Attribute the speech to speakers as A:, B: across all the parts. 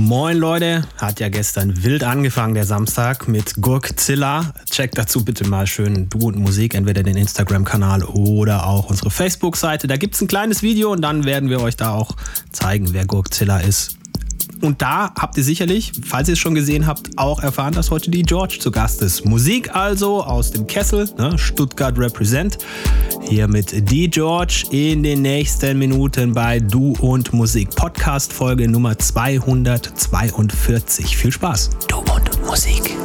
A: Moin Leute, hat ja gestern wild angefangen, der Samstag mit Gurkzilla. Checkt dazu bitte mal schön und Musik, entweder den Instagram-Kanal oder auch unsere Facebook-Seite. Da gibt es ein kleines Video und dann werden wir euch da auch zeigen, wer Gurkzilla ist. Und da habt ihr sicherlich, falls ihr es schon gesehen habt, auch erfahren, dass heute die George zu Gast ist. Musik also aus dem Kessel, ne? Stuttgart Represent. Hier mit die George in den nächsten Minuten bei Du und Musik. Podcast Folge Nummer 242. Viel Spaß. Du und Musik.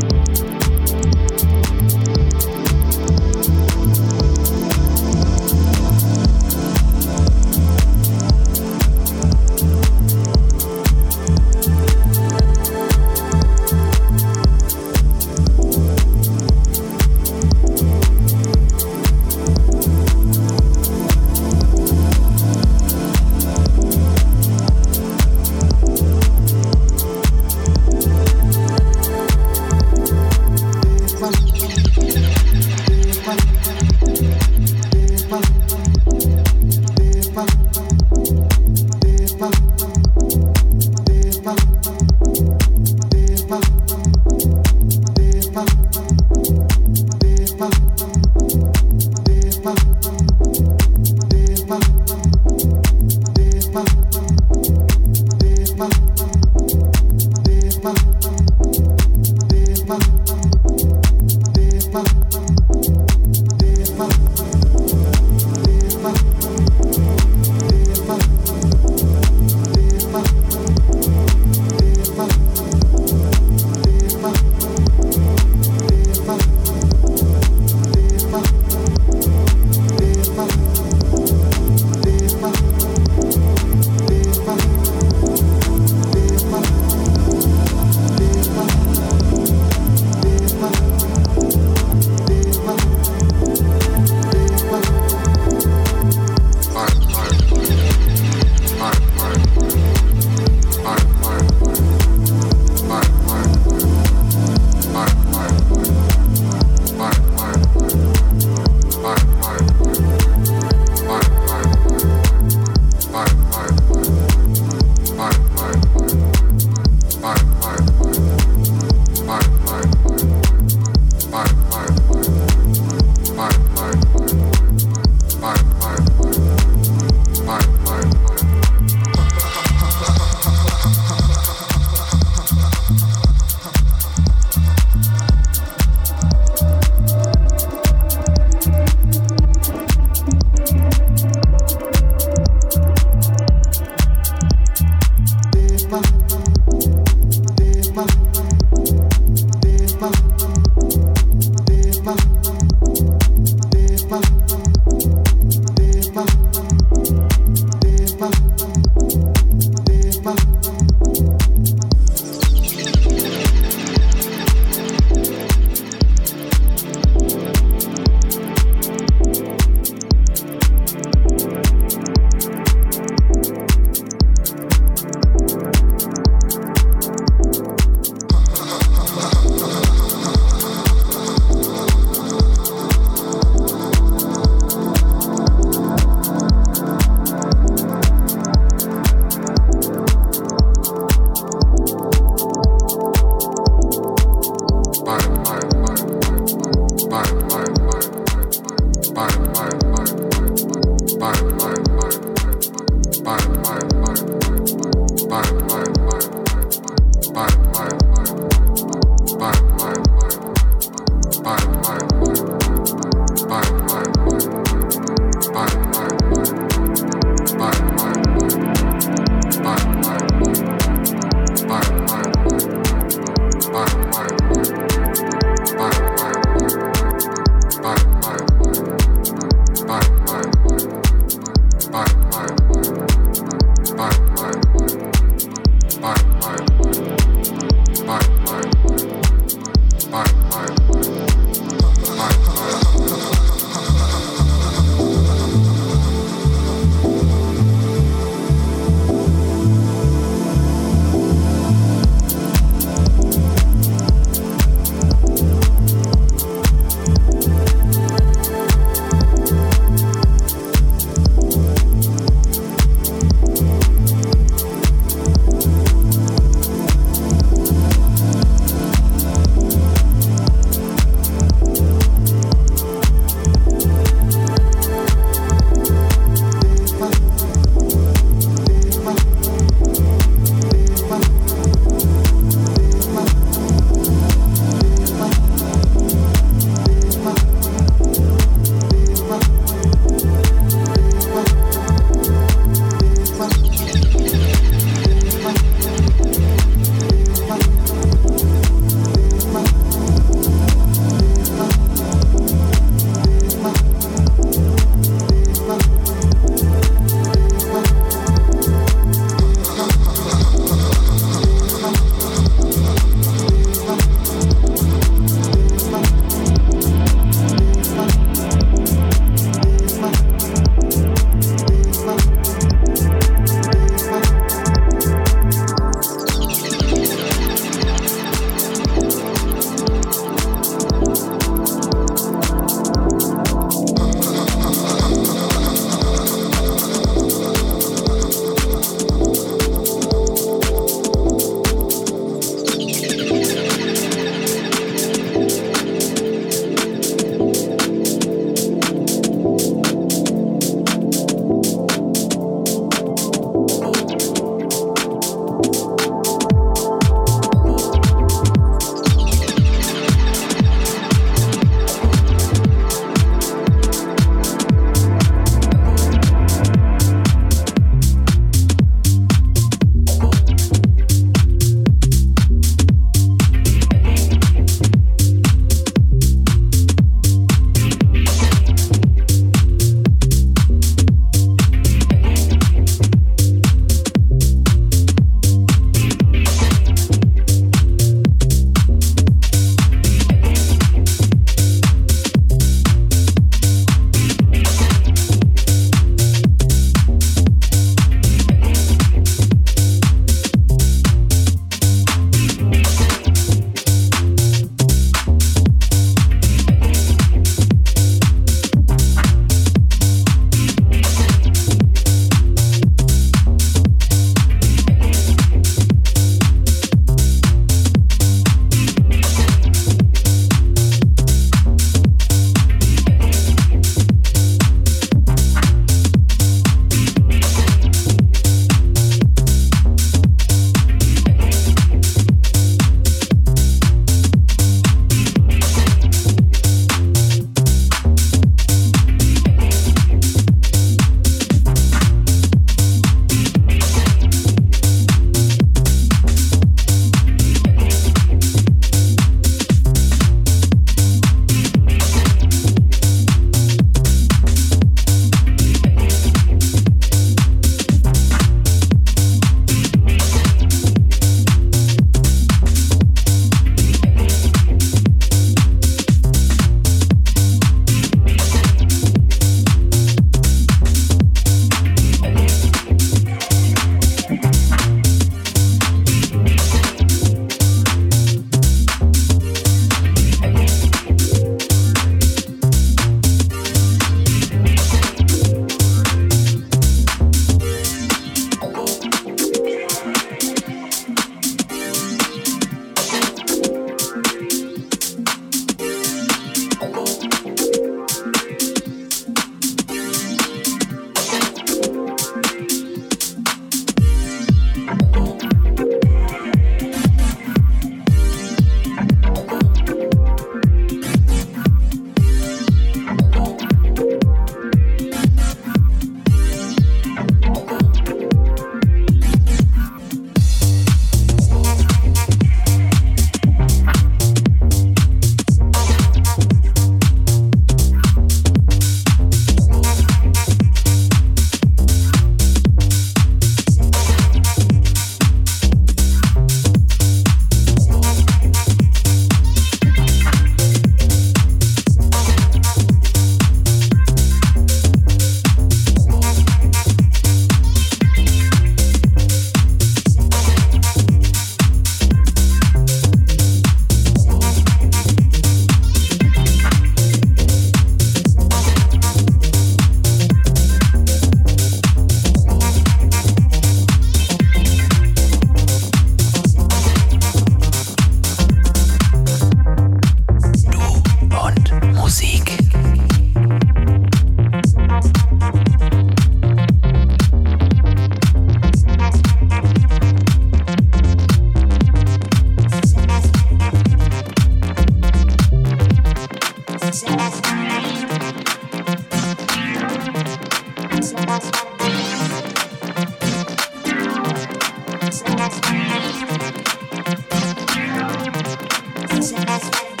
B: Thank you.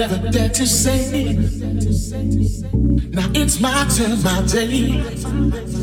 B: never dared to say. Now it's my turn, my day.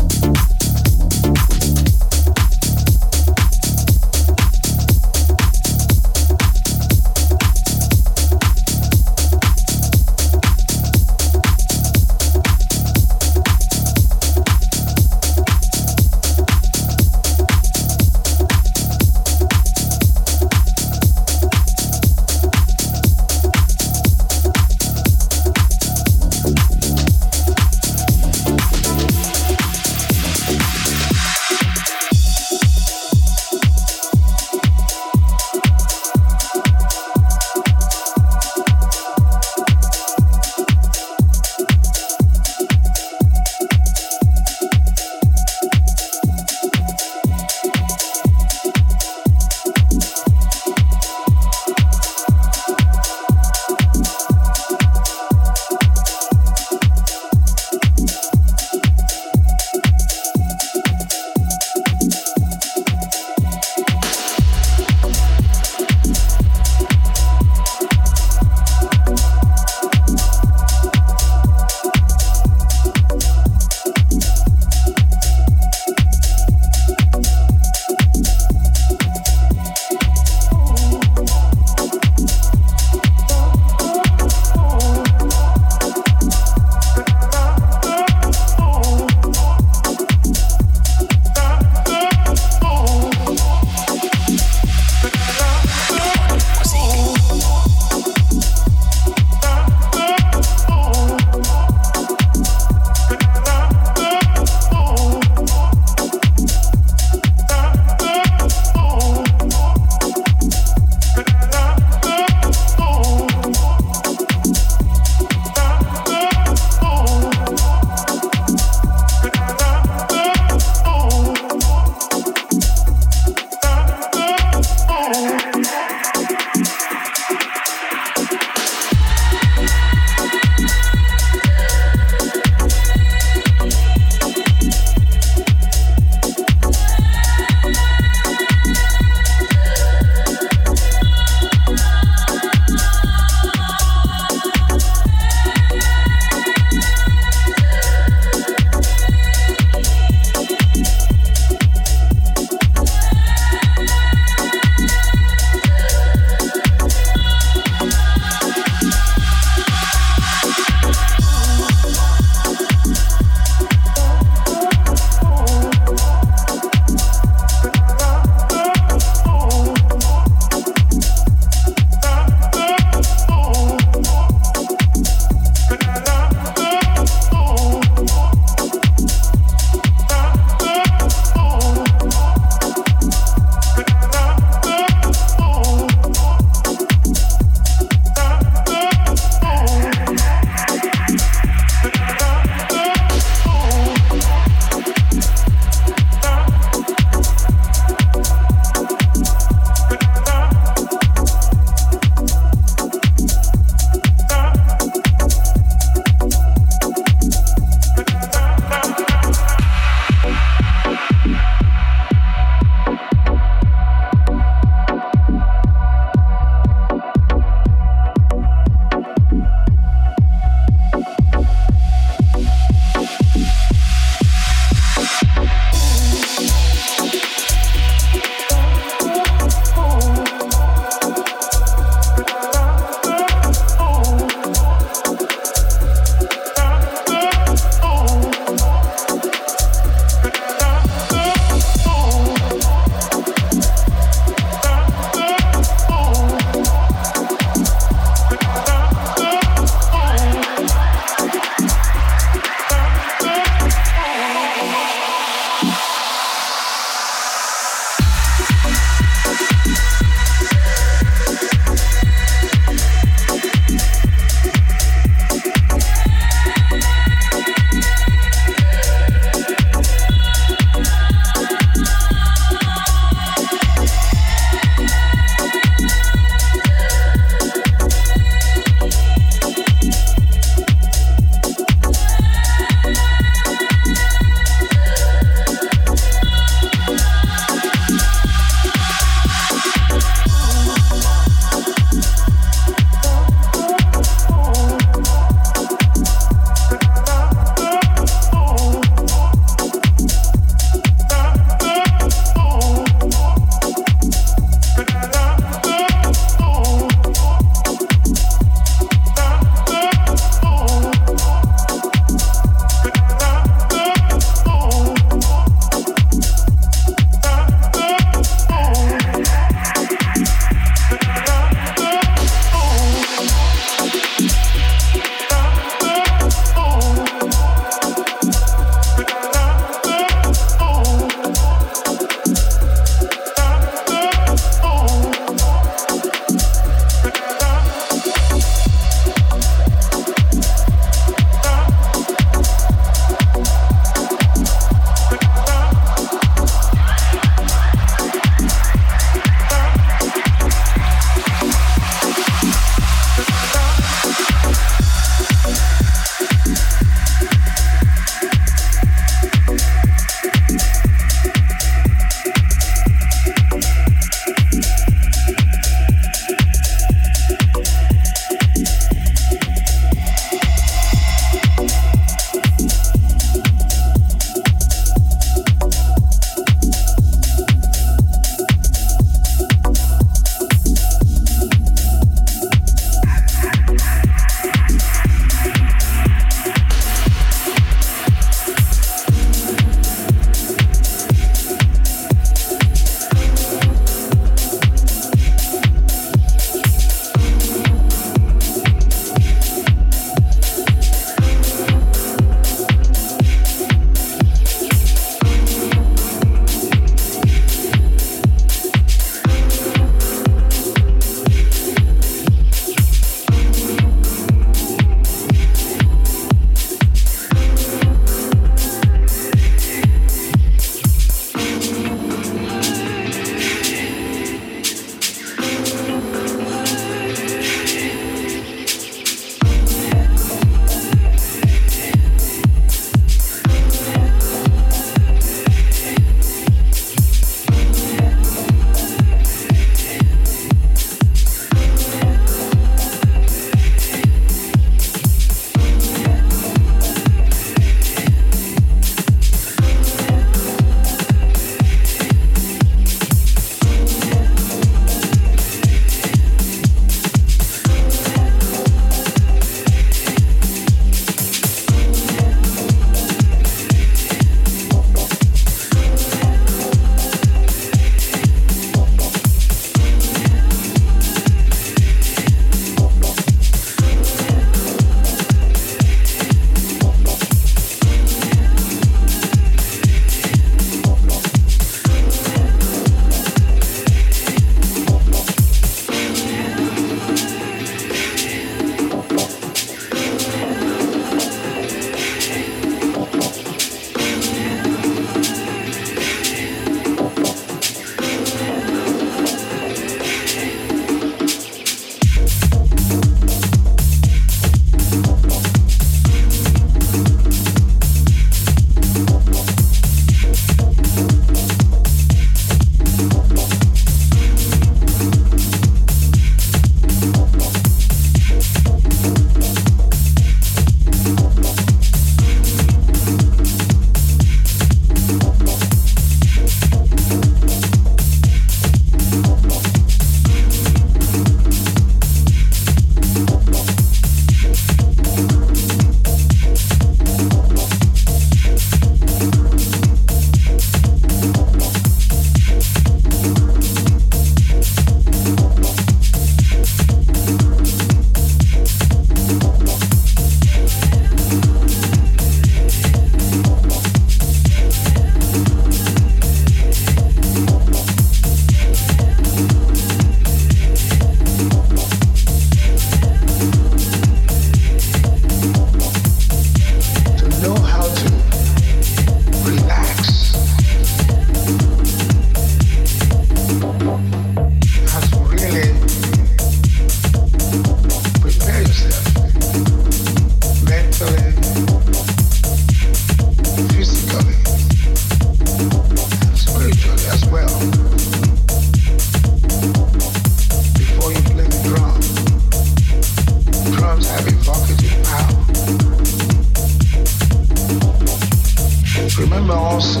B: Know also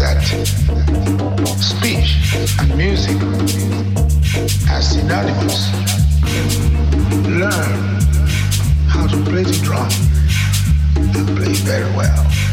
B: that speech and music are synonymous. Learn how to play the drum and play very well.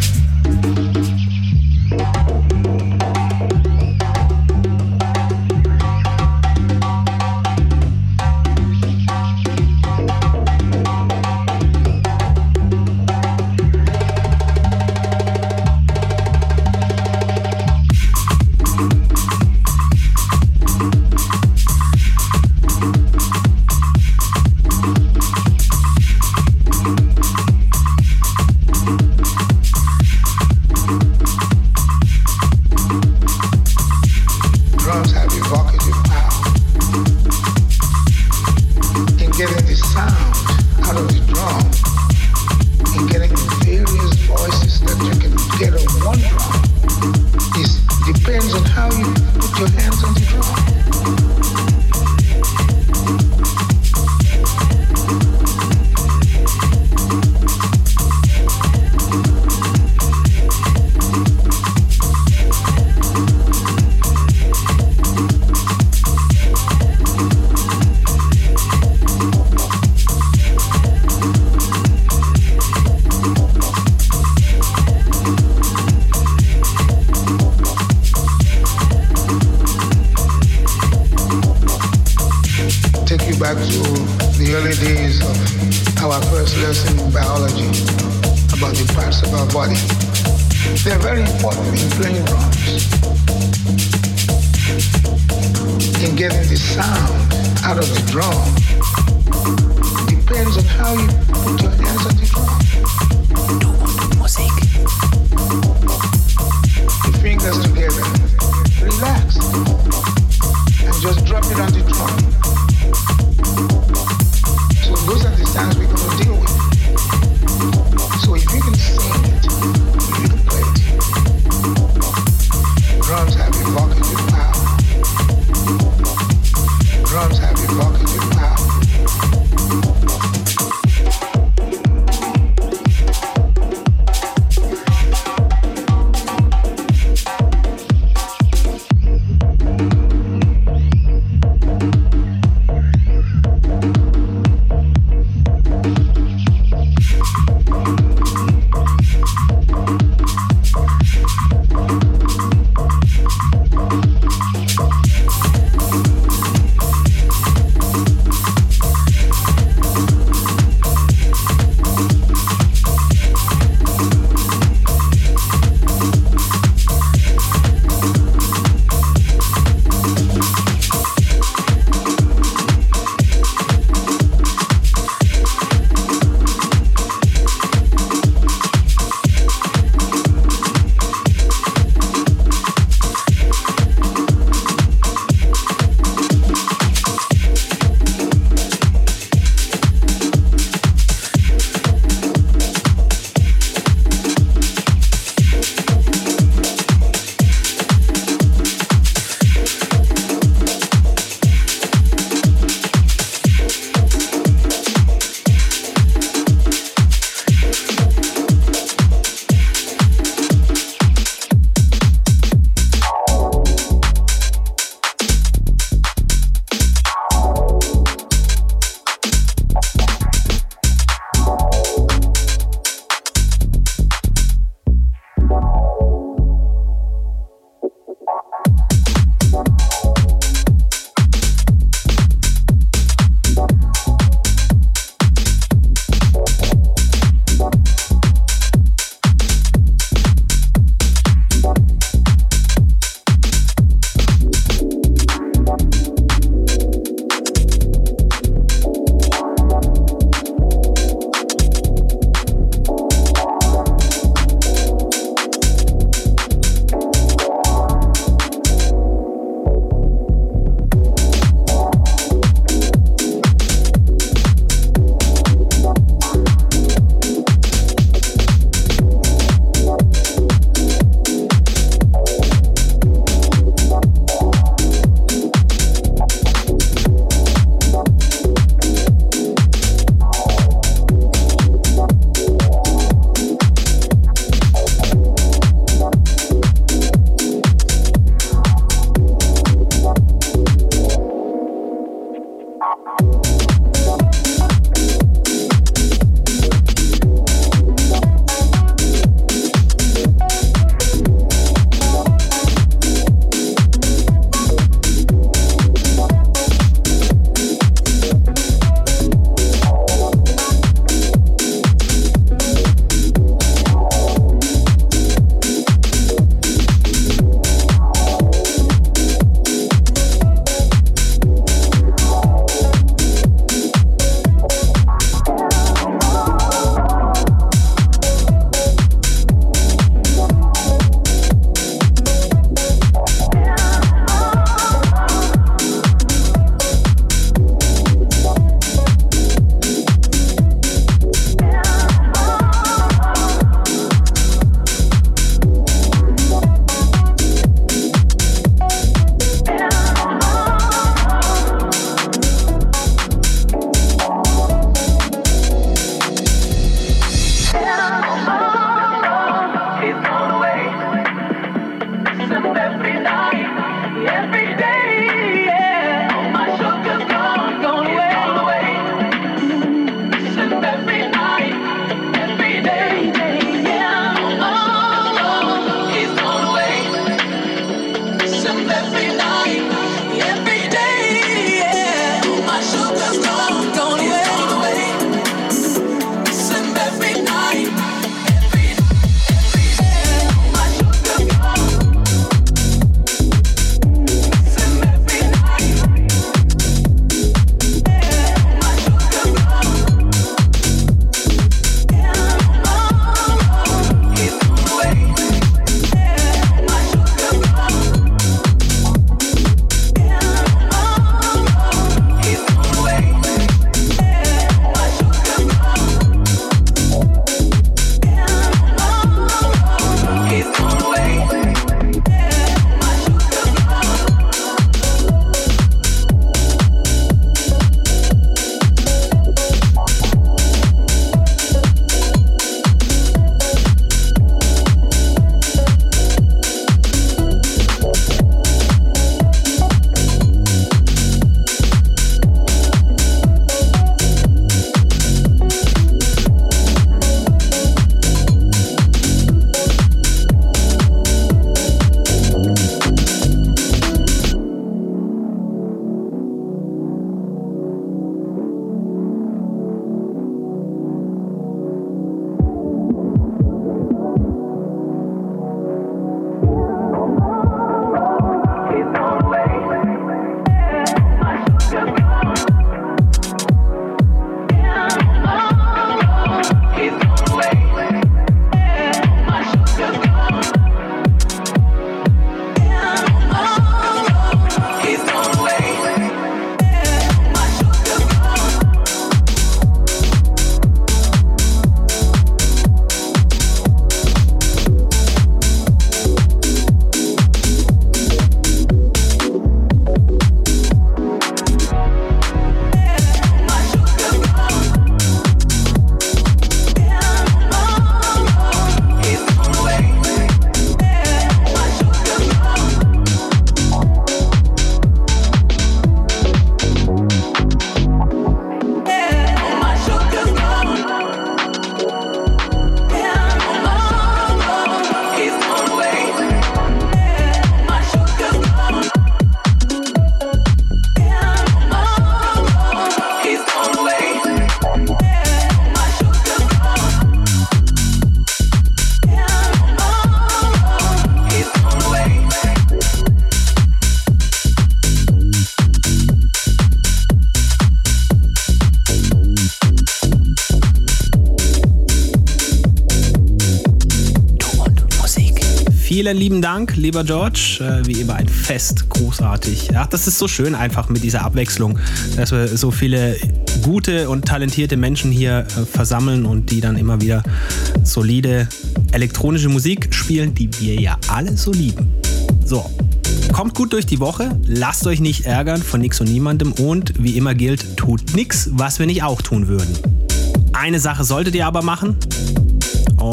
A: Lieber George. Äh, wie immer ein Fest, großartig. Ja, das ist so schön einfach mit dieser Abwechslung, dass wir so viele gute und talentierte Menschen hier äh, versammeln und die dann immer wieder solide elektronische Musik spielen, die wir ja alle so lieben. So, kommt gut durch die Woche, lasst euch nicht ärgern von nix und niemandem und wie immer gilt, tut nichts, was wir nicht auch tun würden. Eine Sache solltet ihr aber machen.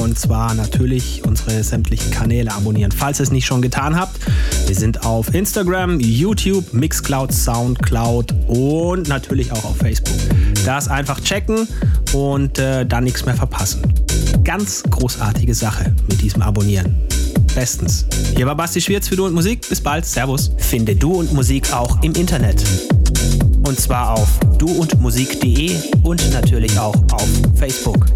A: Und zwar natürlich unsere sämtlichen Kanäle abonnieren, falls ihr es nicht schon getan habt. Wir sind auf Instagram, YouTube, Mixcloud, Soundcloud und natürlich auch auf Facebook. Das einfach checken und äh, dann nichts mehr verpassen. Ganz großartige Sache mit diesem Abonnieren. Bestens. Hier war Basti Schwierz für Du und Musik. Bis bald. Servus.
C: Finde Du und Musik auch im Internet. Und zwar auf duundmusik.de und natürlich auch auf Facebook.